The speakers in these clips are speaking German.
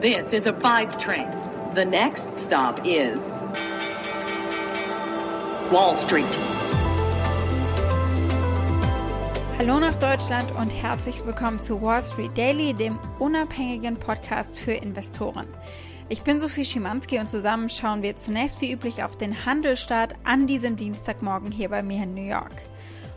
This is a five train. The next stop is Wall Street. Hallo nach Deutschland und herzlich willkommen zu Wall Street Daily, dem unabhängigen Podcast für Investoren. Ich bin Sophie Schimanski und zusammen schauen wir zunächst wie üblich auf den Handelsstart an diesem Dienstagmorgen hier bei mir in New York.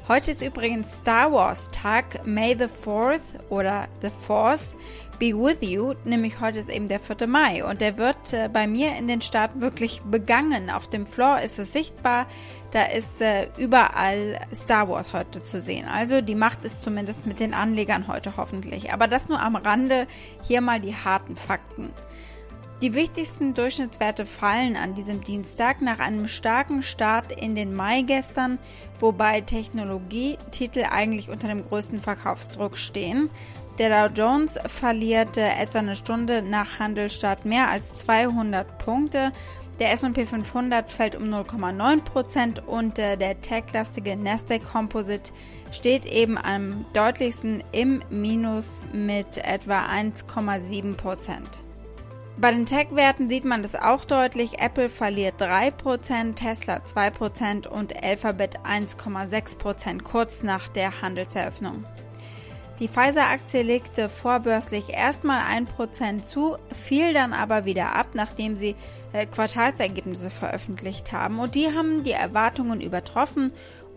Heute ist übrigens Star Wars Tag, May the 4th oder The Force be with you, nämlich heute ist eben der 4. Mai und der wird äh, bei mir in den Staaten wirklich begangen. Auf dem Floor ist es sichtbar, da ist äh, überall Star Wars heute zu sehen. Also die Macht ist zumindest mit den Anlegern heute hoffentlich. Aber das nur am Rande, hier mal die harten Fakten. Die wichtigsten Durchschnittswerte fallen an diesem Dienstag nach einem starken Start in den Mai gestern, wobei Technologietitel eigentlich unter dem größten Verkaufsdruck stehen. Der Dow Jones verlierte etwa eine Stunde nach Handelstart mehr als 200 Punkte. Der S&P 500 fällt um 0,9% und äh, der tech-lastige Nasdaq Composite steht eben am deutlichsten im Minus mit etwa 1,7%. Bei den Tech-Werten sieht man das auch deutlich. Apple verliert 3%, Tesla 2% und Alphabet 1,6% kurz nach der Handelseröffnung. Die Pfizer-Aktie legte vorbörslich erstmal 1% zu, fiel dann aber wieder ab, nachdem sie äh, Quartalsergebnisse veröffentlicht haben. Und die haben die Erwartungen übertroffen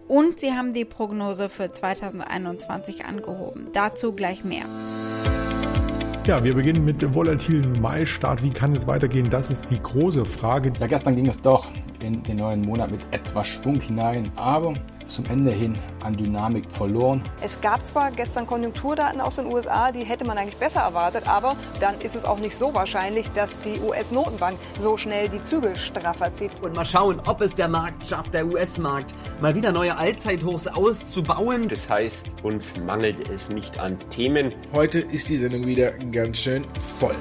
und sie haben die Prognose für 2021 angehoben. Dazu gleich mehr. Ja, wir beginnen mit dem volatilen Mai-Start. Wie kann es weitergehen? Das ist die große Frage. Ja, gestern ging es doch in den neuen Monat mit etwas Schwung hinein, aber zum Ende hin an Dynamik verloren. Es gab zwar gestern Konjunkturdaten aus den USA, die hätte man eigentlich besser erwartet, aber dann ist es auch nicht so wahrscheinlich, dass die US-Notenbank so schnell die Zügel straffer zieht. Und mal schauen, ob es der Markt schafft, der US-Markt, mal wieder neue Allzeithochs auszubauen. Das heißt, uns mangelt es nicht an Themen. Heute ist die Sendung wieder ganz schön voll.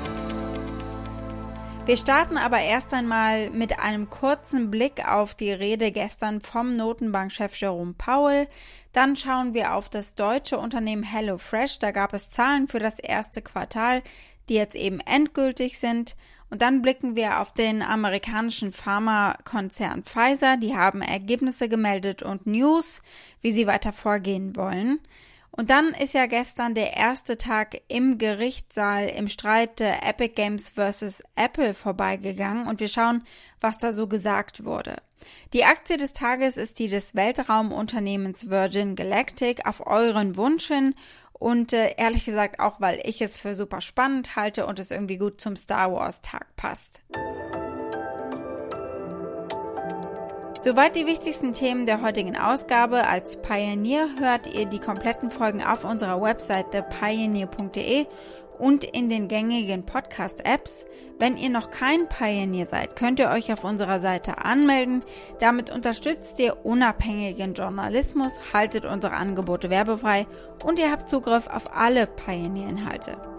Wir starten aber erst einmal mit einem kurzen Blick auf die Rede gestern vom Notenbankchef Jerome Powell. Dann schauen wir auf das deutsche Unternehmen HelloFresh. Da gab es Zahlen für das erste Quartal, die jetzt eben endgültig sind. Und dann blicken wir auf den amerikanischen Pharmakonzern Pfizer. Die haben Ergebnisse gemeldet und News, wie sie weiter vorgehen wollen. Und dann ist ja gestern der erste Tag im Gerichtssaal im Streit der Epic Games vs. Apple vorbeigegangen und wir schauen, was da so gesagt wurde. Die Aktie des Tages ist die des Weltraumunternehmens Virgin Galactic auf euren Wunsch hin und äh, ehrlich gesagt auch, weil ich es für super spannend halte und es irgendwie gut zum Star Wars Tag passt. Soweit die wichtigsten Themen der heutigen Ausgabe. Als Pioneer hört ihr die kompletten Folgen auf unserer Website thepioneer.de und in den gängigen Podcast-Apps. Wenn ihr noch kein Pioneer seid, könnt ihr euch auf unserer Seite anmelden. Damit unterstützt ihr unabhängigen Journalismus, haltet unsere Angebote werbefrei und ihr habt Zugriff auf alle Pioneer-Inhalte.